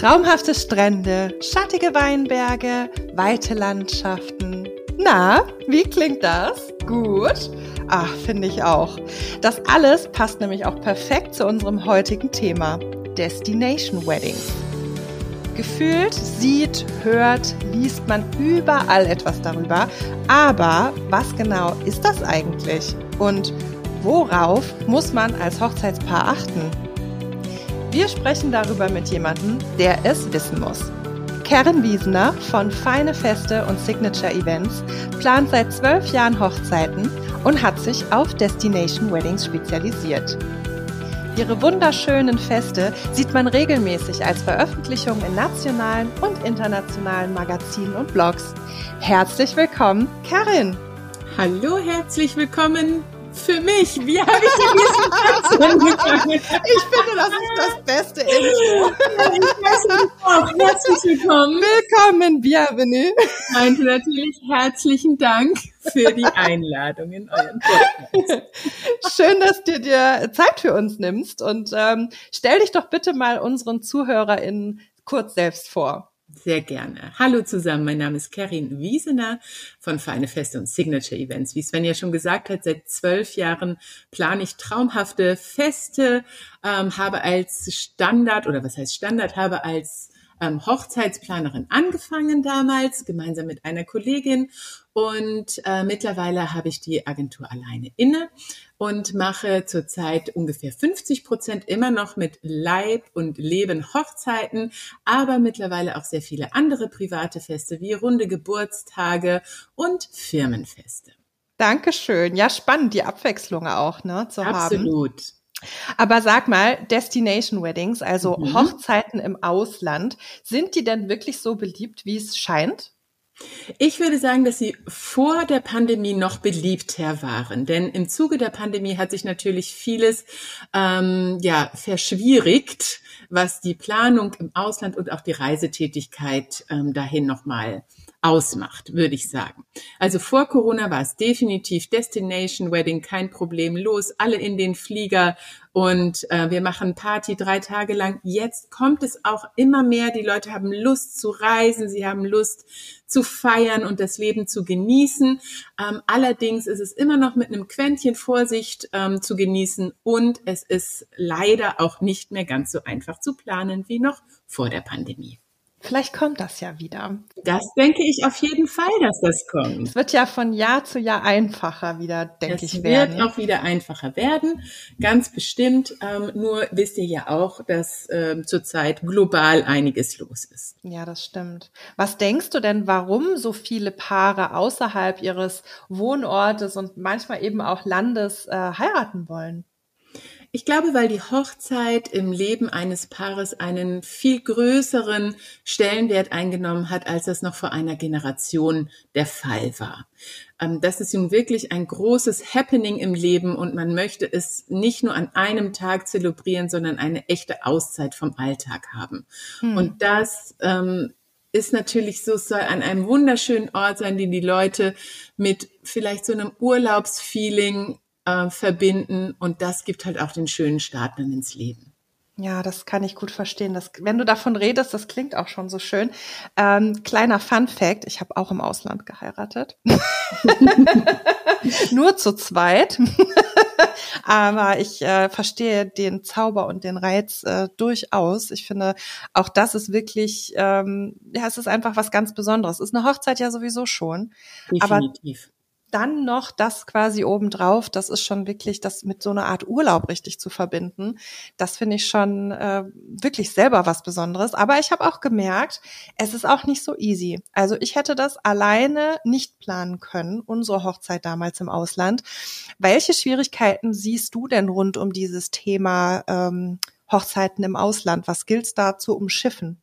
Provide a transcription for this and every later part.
Traumhafte Strände, schattige Weinberge, weite Landschaften. Na, wie klingt das? Gut? Ach, finde ich auch. Das alles passt nämlich auch perfekt zu unserem heutigen Thema. Destination Weddings. Gefühlt sieht, hört, liest man überall etwas darüber. Aber was genau ist das eigentlich? Und worauf muss man als Hochzeitspaar achten? Wir sprechen darüber mit jemandem, der es wissen muss. Karen Wiesener von Feine Feste und Signature Events plant seit zwölf Jahren Hochzeiten und hat sich auf Destination Weddings spezialisiert. Ihre wunderschönen Feste sieht man regelmäßig als Veröffentlichung in nationalen und internationalen Magazinen und Blogs. Herzlich willkommen, Karin! Hallo, herzlich willkommen für mich. Wie habe ich denn diesen Satz angefangen? Ich finde, das ist das beste Intro. Herzlich willkommen. Willkommen, bienvenue. Ich meinte natürlich herzlichen Dank für die Einladung in euren Podcast. Schön, dass du dir Zeit für uns nimmst und ähm, stell dich doch bitte mal unseren ZuhörerInnen kurz selbst vor. Sehr gerne. Hallo zusammen, mein Name ist Karin Wiesener von Feine Feste und Signature Events. Wie Sven ja schon gesagt hat, seit zwölf Jahren plane ich traumhafte Feste, ähm, habe als Standard oder was heißt Standard, habe als ähm, Hochzeitsplanerin angefangen damals, gemeinsam mit einer Kollegin. Und äh, mittlerweile habe ich die Agentur alleine inne und mache zurzeit ungefähr 50 Prozent immer noch mit Leib und Leben Hochzeiten, aber mittlerweile auch sehr viele andere private Feste wie runde Geburtstage und Firmenfeste. Dankeschön. Ja, spannend, die Abwechslung auch, ne, zu Absolut. haben. Absolut. Aber sag mal, Destination Weddings, also mhm. Hochzeiten im Ausland, sind die denn wirklich so beliebt, wie es scheint? Ich würde sagen, dass sie vor der Pandemie noch beliebter waren, denn im Zuge der Pandemie hat sich natürlich vieles ähm, ja verschwierigt, was die Planung im Ausland und auch die Reisetätigkeit ähm, dahin nochmal ausmacht, würde ich sagen. Also vor Corona war es definitiv Destination Wedding, kein Problem, los, alle in den Flieger und äh, wir machen Party drei Tage lang. Jetzt kommt es auch immer mehr, die Leute haben Lust zu reisen, sie haben Lust zu feiern und das Leben zu genießen. Ähm, allerdings ist es immer noch mit einem Quäntchen Vorsicht ähm, zu genießen und es ist leider auch nicht mehr ganz so einfach zu planen wie noch vor der Pandemie. Vielleicht kommt das ja wieder. Das denke ich auf jeden Fall, dass das kommt. Es wird ja von Jahr zu Jahr einfacher wieder, denke ich, werden. Es wird auch wieder einfacher werden, ganz bestimmt. Ähm, nur wisst ihr ja auch, dass ähm, zurzeit global einiges los ist. Ja, das stimmt. Was denkst du denn, warum so viele Paare außerhalb ihres Wohnortes und manchmal eben auch Landes äh, heiraten wollen? Ich glaube, weil die Hochzeit im Leben eines Paares einen viel größeren Stellenwert eingenommen hat, als das noch vor einer Generation der Fall war. Ähm, das ist nun wirklich ein großes Happening im Leben und man möchte es nicht nur an einem Tag zelebrieren, sondern eine echte Auszeit vom Alltag haben. Hm. Und das ähm, ist natürlich so, es soll an einem wunderschönen Ort sein, den die Leute mit vielleicht so einem Urlaubsfeeling äh, verbinden und das gibt halt auch den schönen Start dann ins Leben. Ja, das kann ich gut verstehen. Das, wenn du davon redest, das klingt auch schon so schön. Ähm, kleiner Fun Fact, ich habe auch im Ausland geheiratet. Nur zu zweit. Aber ich äh, verstehe den Zauber und den Reiz äh, durchaus. Ich finde, auch das ist wirklich, ähm, ja, es ist einfach was ganz Besonderes. Ist eine Hochzeit ja sowieso schon. Definitiv. Aber dann noch das quasi obendrauf, das ist schon wirklich das mit so einer Art Urlaub richtig zu verbinden. Das finde ich schon äh, wirklich selber was Besonderes. Aber ich habe auch gemerkt, es ist auch nicht so easy. Also ich hätte das alleine nicht planen können, unsere Hochzeit damals im Ausland. Welche Schwierigkeiten siehst du denn rund um dieses Thema ähm, Hochzeiten im Ausland? Was gilt es da zu umschiffen?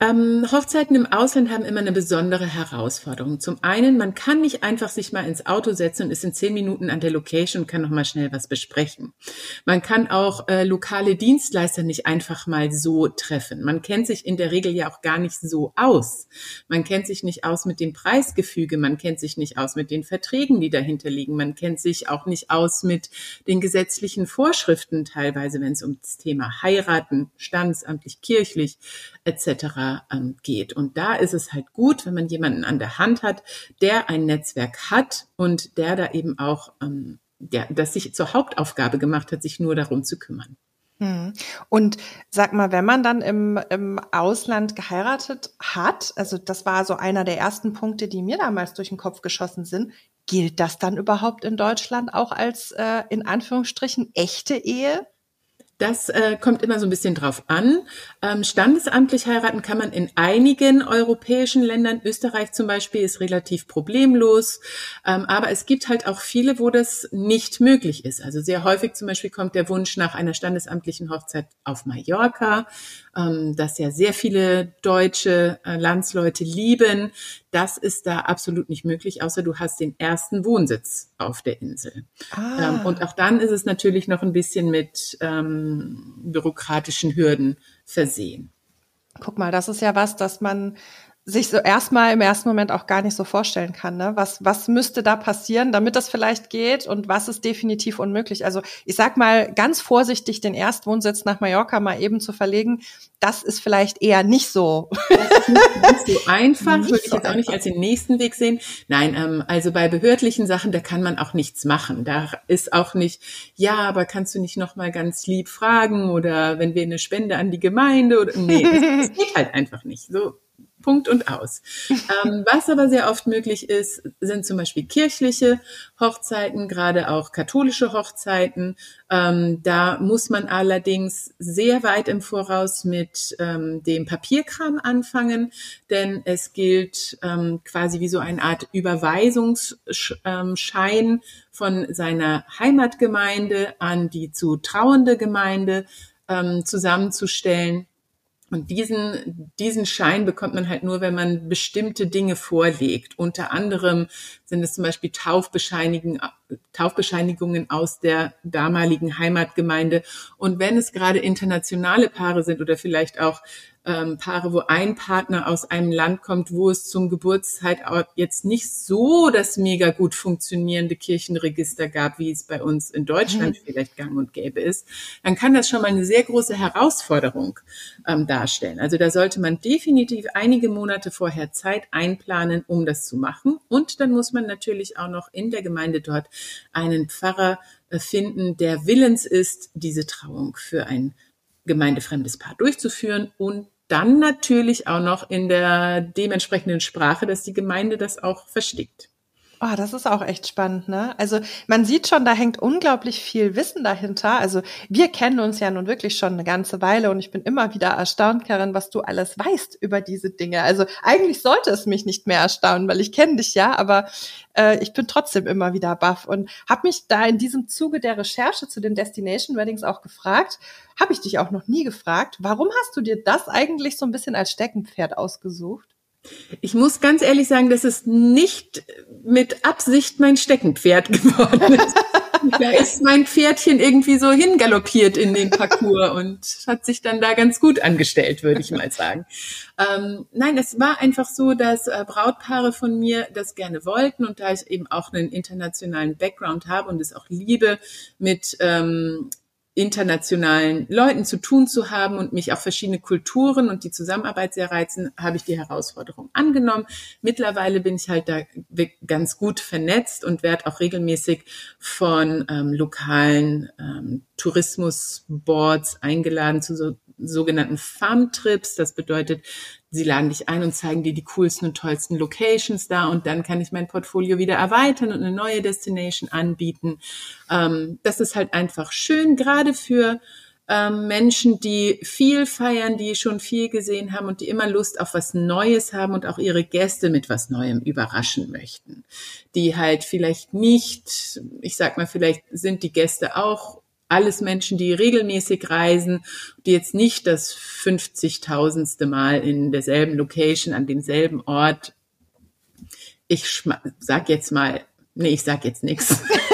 Ähm, Hochzeiten im Ausland haben immer eine besondere Herausforderung. Zum einen, man kann nicht einfach sich mal ins Auto setzen und ist in zehn Minuten an der Location und kann noch mal schnell was besprechen. Man kann auch äh, lokale Dienstleister nicht einfach mal so treffen. Man kennt sich in der Regel ja auch gar nicht so aus. Man kennt sich nicht aus mit dem Preisgefüge, man kennt sich nicht aus mit den Verträgen, die dahinter liegen, man kennt sich auch nicht aus mit den gesetzlichen Vorschriften teilweise, wenn es um das Thema heiraten, standesamtlich, kirchlich etc ähm, geht. Und da ist es halt gut, wenn man jemanden an der Hand hat, der ein Netzwerk hat und der da eben auch, ähm, der, das sich zur Hauptaufgabe gemacht hat, sich nur darum zu kümmern. Hm. Und sag mal, wenn man dann im, im Ausland geheiratet hat, also das war so einer der ersten Punkte, die mir damals durch den Kopf geschossen sind, gilt das dann überhaupt in Deutschland auch als äh, in Anführungsstrichen echte Ehe? Das äh, kommt immer so ein bisschen drauf an. Ähm, standesamtlich heiraten kann man in einigen europäischen Ländern. Österreich zum Beispiel ist relativ problemlos. Ähm, aber es gibt halt auch viele, wo das nicht möglich ist. Also sehr häufig zum Beispiel kommt der Wunsch nach einer standesamtlichen Hochzeit auf Mallorca, ähm, das ja sehr viele deutsche äh, Landsleute lieben. Das ist da absolut nicht möglich, außer du hast den ersten Wohnsitz auf der Insel. Ah. Ähm, und auch dann ist es natürlich noch ein bisschen mit ähm, bürokratischen Hürden versehen. Guck mal, das ist ja was, dass man sich so erstmal im ersten Moment auch gar nicht so vorstellen kann. Ne? Was, was müsste da passieren, damit das vielleicht geht und was ist definitiv unmöglich? Also ich sag mal ganz vorsichtig, den Erstwohnsitz nach Mallorca mal eben zu verlegen, das ist vielleicht eher nicht so. Das ist nicht so einfach, würde ich so jetzt auch nicht als den nächsten Weg sehen. Nein, ähm, also bei behördlichen Sachen, da kann man auch nichts machen. Da ist auch nicht, ja, aber kannst du nicht noch mal ganz lieb fragen oder wenn wir eine Spende an die Gemeinde oder nee, das, das geht halt einfach nicht. So Punkt und aus. Ähm, was aber sehr oft möglich ist, sind zum Beispiel kirchliche Hochzeiten, gerade auch katholische Hochzeiten. Ähm, da muss man allerdings sehr weit im Voraus mit ähm, dem Papierkram anfangen, denn es gilt ähm, quasi wie so eine Art Überweisungsschein von seiner Heimatgemeinde an die zu trauende Gemeinde ähm, zusammenzustellen und diesen, diesen Schein bekommt man halt nur, wenn man bestimmte Dinge vorlegt. Unter anderem sind es zum Beispiel Taufbescheinigungen, Taufbescheinigungen aus der damaligen Heimatgemeinde. Und wenn es gerade internationale Paare sind oder vielleicht auch ähm, Paare, wo ein Partner aus einem Land kommt, wo es zum Geburtszeitort jetzt nicht so das mega gut funktionierende Kirchenregister gab, wie es bei uns in Deutschland mhm. vielleicht gang und gäbe ist, dann kann das schon mal eine sehr große Herausforderung ähm, darstellen. Also da sollte man definitiv einige Monate vorher Zeit einplanen, um das zu machen. Und dann muss man natürlich auch noch in der Gemeinde dort einen Pfarrer äh, finden, der willens ist, diese Trauung für ein gemeindefremdes Paar durchzuführen und dann natürlich auch noch in der dementsprechenden Sprache, dass die Gemeinde das auch versteht. Oh, das ist auch echt spannend, ne? Also man sieht schon, da hängt unglaublich viel Wissen dahinter. Also wir kennen uns ja nun wirklich schon eine ganze Weile und ich bin immer wieder erstaunt, Karin, was du alles weißt über diese Dinge. Also eigentlich sollte es mich nicht mehr erstaunen, weil ich kenne dich ja, aber äh, ich bin trotzdem immer wieder baff und habe mich da in diesem Zuge der Recherche zu den Destination Weddings auch gefragt, habe ich dich auch noch nie gefragt, warum hast du dir das eigentlich so ein bisschen als Steckenpferd ausgesucht? Ich muss ganz ehrlich sagen, dass es nicht mit Absicht mein Steckenpferd geworden ist. da ist mein Pferdchen irgendwie so hingaloppiert in den Parcours und hat sich dann da ganz gut angestellt, würde ich mal sagen. Ähm, nein, es war einfach so, dass äh, Brautpaare von mir das gerne wollten und da ich eben auch einen internationalen Background habe und es auch liebe, mit ähm, internationalen Leuten zu tun zu haben und mich auf verschiedene Kulturen und die Zusammenarbeit sehr reizen, habe ich die Herausforderung angenommen. Mittlerweile bin ich halt da ganz gut vernetzt und werde auch regelmäßig von ähm, lokalen ähm, Tourismusboards eingeladen zu so sogenannten Farmtrips. Das bedeutet, sie laden dich ein und zeigen dir die coolsten und tollsten Locations da und dann kann ich mein Portfolio wieder erweitern und eine neue Destination anbieten. Ähm, das ist halt einfach schön, gerade für ähm, Menschen, die viel feiern, die schon viel gesehen haben und die immer Lust auf was Neues haben und auch ihre Gäste mit was Neuem überraschen möchten. Die halt vielleicht nicht, ich sag mal, vielleicht sind die Gäste auch alles Menschen, die regelmäßig reisen, die jetzt nicht das 50.000ste Mal in derselben Location, an demselben Ort. Ich sag jetzt mal, nee, ich sag jetzt nichts.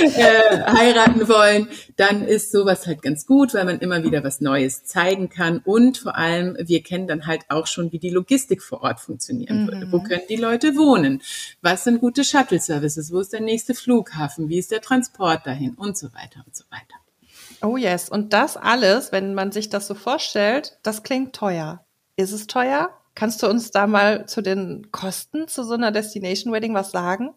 äh, heiraten wollen, dann ist sowas halt ganz gut, weil man immer wieder was Neues zeigen kann. Und vor allem, wir kennen dann halt auch schon, wie die Logistik vor Ort funktionieren mhm. würde. Wo können die Leute wohnen? Was sind gute Shuttle-Services? Wo ist der nächste Flughafen? Wie ist der Transport dahin? Und so weiter und so weiter. Oh yes. Und das alles, wenn man sich das so vorstellt, das klingt teuer. Ist es teuer? Kannst du uns da mal zu den Kosten zu so einer Destination Wedding was sagen?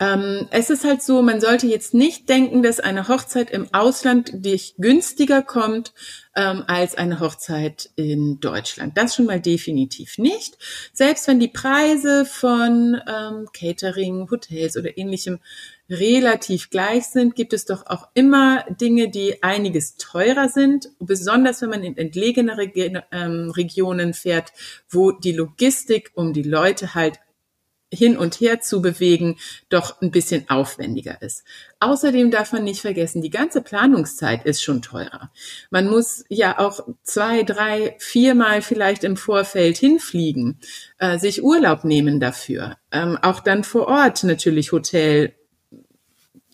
Ähm, es ist halt so, man sollte jetzt nicht denken, dass eine Hochzeit im Ausland dich günstiger kommt ähm, als eine Hochzeit in Deutschland. Das schon mal definitiv nicht. Selbst wenn die Preise von ähm, Catering, Hotels oder ähnlichem relativ gleich sind, gibt es doch auch immer Dinge, die einiges teurer sind, besonders wenn man in entlegenere ähm, Regionen fährt, wo die Logistik um die Leute halt hin und her zu bewegen, doch ein bisschen aufwendiger ist. Außerdem darf man nicht vergessen, die ganze Planungszeit ist schon teurer. Man muss ja auch zwei, drei, viermal vielleicht im Vorfeld hinfliegen, äh, sich Urlaub nehmen dafür. Ähm, auch dann vor Ort natürlich Hotel,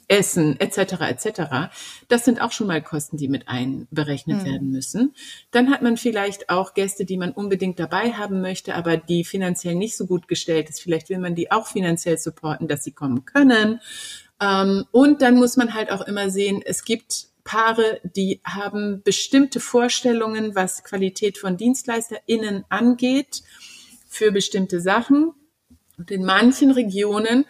Essen etc. etc. Das sind auch schon mal Kosten, die mit einberechnet mhm. werden müssen. Dann hat man vielleicht auch Gäste, die man unbedingt dabei haben möchte, aber die finanziell nicht so gut gestellt ist. Vielleicht will man die auch finanziell supporten, dass sie kommen können. Ähm, und dann muss man halt auch immer sehen, es gibt Paare, die haben bestimmte Vorstellungen, was Qualität von DienstleisterInnen angeht, für bestimmte Sachen. Und in manchen Regionen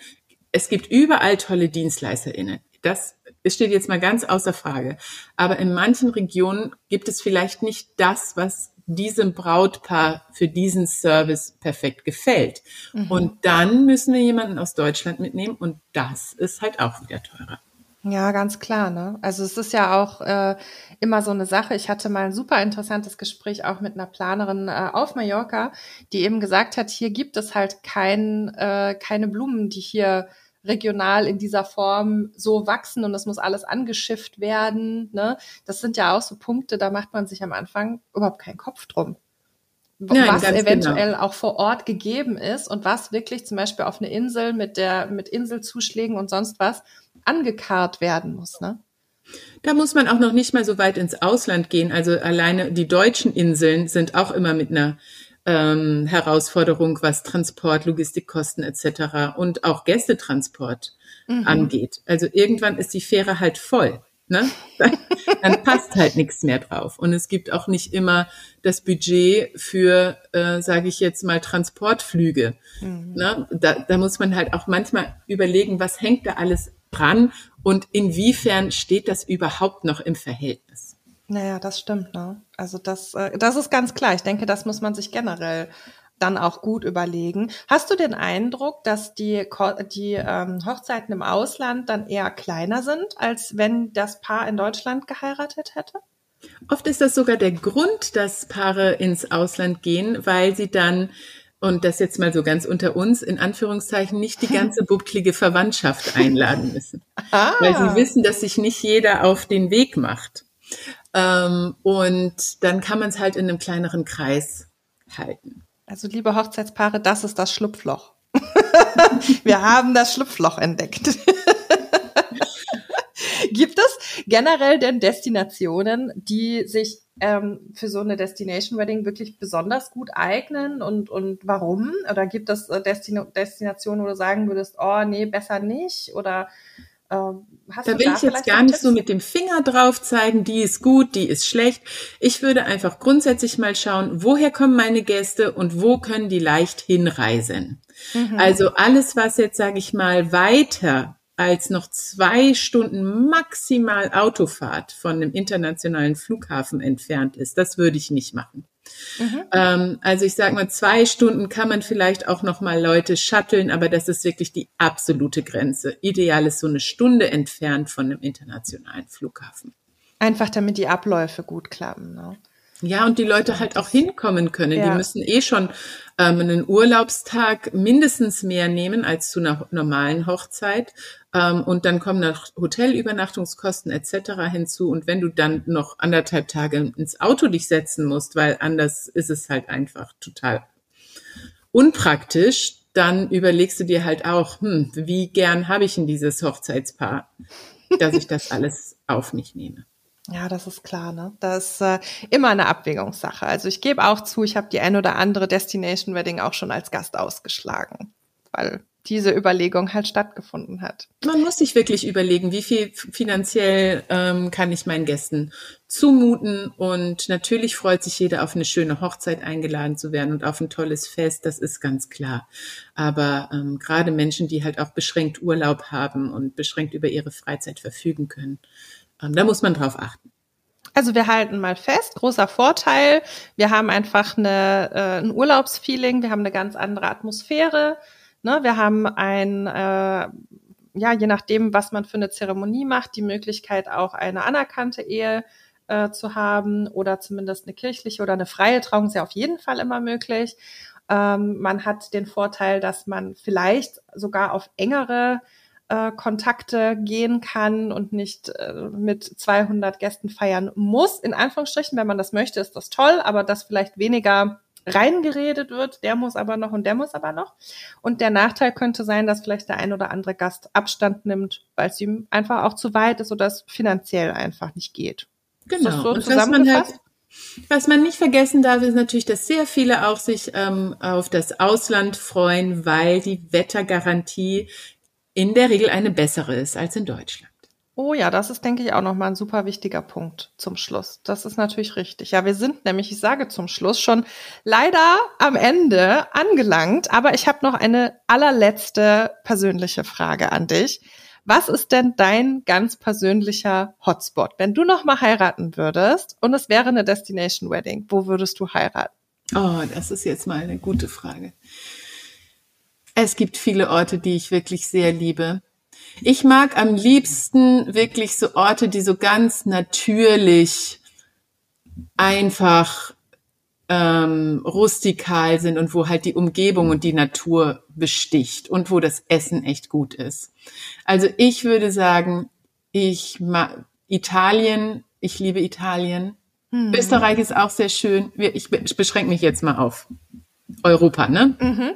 es gibt überall tolle DienstleisterInnen. Das steht jetzt mal ganz außer Frage. Aber in manchen Regionen gibt es vielleicht nicht das, was diesem Brautpaar für diesen Service perfekt gefällt. Mhm. Und dann müssen wir jemanden aus Deutschland mitnehmen und das ist halt auch wieder teurer. Ja, ganz klar. Ne? Also es ist ja auch äh, immer so eine Sache. Ich hatte mal ein super interessantes Gespräch auch mit einer Planerin äh, auf Mallorca, die eben gesagt hat, hier gibt es halt kein, äh, keine Blumen, die hier regional in dieser Form so wachsen und es muss alles angeschifft werden. Ne? Das sind ja auch so Punkte, da macht man sich am Anfang überhaupt keinen Kopf drum. Nein, was eventuell genau. auch vor Ort gegeben ist und was wirklich zum Beispiel auf eine Insel mit der, mit Inselzuschlägen und sonst was angekarrt werden muss, ne? Da muss man auch noch nicht mal so weit ins Ausland gehen. Also alleine die deutschen Inseln sind auch immer mit einer ähm, Herausforderung, was Transport, Logistikkosten etc. und auch Gästetransport mhm. angeht. Also irgendwann ist die Fähre halt voll. Ne? Dann, dann passt halt nichts mehr drauf. Und es gibt auch nicht immer das Budget für, äh, sage ich jetzt mal, Transportflüge. Mhm. Ne? Da, da muss man halt auch manchmal überlegen, was hängt da alles dran und inwiefern steht das überhaupt noch im Verhältnis. Naja, das stimmt, ne? Also das, äh, das ist ganz klar. Ich denke, das muss man sich generell dann auch gut überlegen. Hast du den Eindruck, dass die, die ähm, Hochzeiten im Ausland dann eher kleiner sind, als wenn das Paar in Deutschland geheiratet hätte? Oft ist das sogar der Grund, dass Paare ins Ausland gehen, weil sie dann, und das jetzt mal so ganz unter uns, in Anführungszeichen, nicht die ganze bucklige Verwandtschaft einladen müssen. Ah. Weil sie wissen, dass sich nicht jeder auf den Weg macht. Ähm, und dann kann man es halt in einem kleineren Kreis halten. Also liebe Hochzeitspaare, das ist das Schlupfloch. Wir haben das Schlupfloch entdeckt. Gibt es generell denn Destinationen, die sich ähm, für so eine Destination Wedding wirklich besonders gut eignen und, und warum? Oder gibt es äh, Destin Destinationen, wo du sagen würdest, oh nee, besser nicht? Oder ähm, da will da ich jetzt gar nicht so mit dem Finger drauf zeigen, die ist gut, die ist schlecht. Ich würde einfach grundsätzlich mal schauen, woher kommen meine Gäste und wo können die leicht hinreisen. Mhm. Also alles, was jetzt, sage ich mal, weiter als noch zwei Stunden maximal Autofahrt von einem internationalen Flughafen entfernt ist, das würde ich nicht machen. Mhm. Ähm, also ich sage mal, zwei Stunden kann man vielleicht auch noch mal Leute shutteln, aber das ist wirklich die absolute Grenze. Ideal ist so eine Stunde entfernt von einem internationalen Flughafen. Einfach damit die Abläufe gut klappen. Ne? Ja, und die Leute halt auch hinkommen können. Ja. Die müssen eh schon ähm, einen Urlaubstag mindestens mehr nehmen als zu einer normalen Hochzeit. Ähm, und dann kommen noch Hotelübernachtungskosten etc. hinzu. Und wenn du dann noch anderthalb Tage ins Auto dich setzen musst, weil anders ist es halt einfach total unpraktisch, dann überlegst du dir halt auch, hm, wie gern habe ich in dieses Hochzeitspaar, dass ich das alles auf mich nehme. Ja, das ist klar, ne? Das ist äh, immer eine Abwägungssache. Also ich gebe auch zu, ich habe die ein oder andere Destination Wedding auch schon als Gast ausgeschlagen, weil diese Überlegung halt stattgefunden hat. Man muss sich wirklich überlegen, wie viel finanziell ähm, kann ich meinen Gästen zumuten. Und natürlich freut sich jeder auf eine schöne Hochzeit eingeladen zu werden und auf ein tolles Fest, das ist ganz klar. Aber ähm, gerade Menschen, die halt auch beschränkt Urlaub haben und beschränkt über ihre Freizeit verfügen können, da muss man drauf achten. Also wir halten mal fest, großer Vorteil. Wir haben einfach eine, äh, ein Urlaubsfeeling, wir haben eine ganz andere Atmosphäre. Ne? Wir haben ein, äh, ja, je nachdem, was man für eine Zeremonie macht, die Möglichkeit auch eine anerkannte Ehe äh, zu haben oder zumindest eine kirchliche oder eine freie Trauung ist ja auf jeden Fall immer möglich. Ähm, man hat den Vorteil, dass man vielleicht sogar auf engere äh, Kontakte gehen kann und nicht äh, mit 200 Gästen feiern muss. In Anführungsstrichen, wenn man das möchte, ist das toll, aber das vielleicht weniger reingeredet wird, der muss aber noch und der muss aber noch. Und der Nachteil könnte sein, dass vielleicht der ein oder andere Gast Abstand nimmt, weil es ihm einfach auch zu weit ist oder es finanziell einfach nicht geht. Genau. So und was man halt was man nicht vergessen darf, ist natürlich, dass sehr viele auch sich ähm, auf das Ausland freuen, weil die Wettergarantie in der Regel eine bessere ist als in Deutschland. Oh ja, das ist, denke ich, auch nochmal ein super wichtiger Punkt zum Schluss. Das ist natürlich richtig. Ja, wir sind nämlich, ich sage zum Schluss, schon leider am Ende angelangt, aber ich habe noch eine allerletzte persönliche Frage an dich. Was ist denn dein ganz persönlicher Hotspot? Wenn du nochmal heiraten würdest und es wäre eine Destination Wedding, wo würdest du heiraten? Oh, das ist jetzt mal eine gute Frage. Es gibt viele Orte, die ich wirklich sehr liebe. Ich mag am liebsten wirklich so Orte, die so ganz natürlich einfach ähm, rustikal sind und wo halt die Umgebung und die Natur besticht und wo das Essen echt gut ist. Also ich würde sagen, ich mag Italien, ich liebe Italien. Hm. Österreich ist auch sehr schön. Ich beschränke mich jetzt mal auf Europa, ne? Mhm.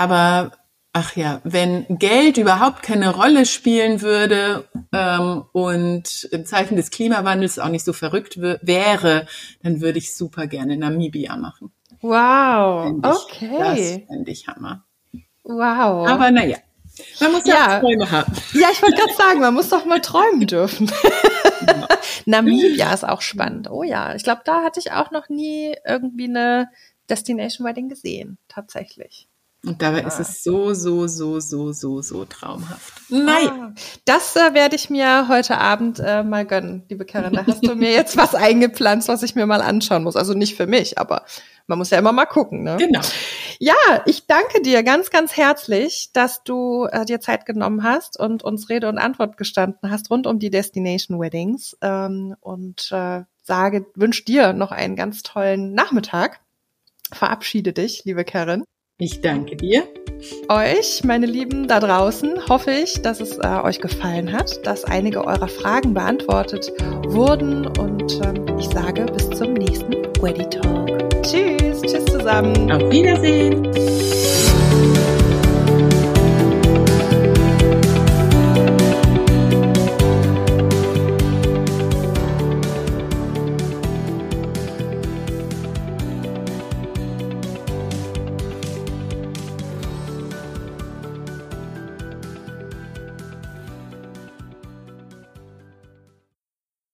Aber ach ja, wenn Geld überhaupt keine Rolle spielen würde ähm, und im Zeichen des Klimawandels auch nicht so verrückt wäre, dann würde ich super gerne Namibia machen. Wow, ich, okay. Das fände ich Hammer. Wow. Aber naja, man muss ja, ja Träume haben. Ja, ich wollte gerade sagen, man muss doch mal träumen dürfen. Genau. Namibia ist auch spannend. Oh ja, ich glaube, da hatte ich auch noch nie irgendwie eine Destination Wedding gesehen, tatsächlich. Und dabei ah. ist es so, so, so, so, so, so traumhaft. Nein. Ah, das äh, werde ich mir heute Abend äh, mal gönnen, liebe Karin. Da hast du mir jetzt was eingepflanzt, was ich mir mal anschauen muss. Also nicht für mich, aber man muss ja immer mal gucken. Ne? Genau. Ja, ich danke dir ganz, ganz herzlich, dass du äh, dir Zeit genommen hast und uns Rede und Antwort gestanden hast rund um die Destination Weddings. Ähm, und äh, sage, wünsche dir noch einen ganz tollen Nachmittag. Verabschiede dich, liebe Karin. Ich danke dir. Euch, meine Lieben da draußen, hoffe ich, dass es äh, euch gefallen hat, dass einige eurer Fragen beantwortet wurden und ähm, ich sage bis zum nächsten Weddy Talk. Tschüss, tschüss zusammen. Auf Wiedersehen.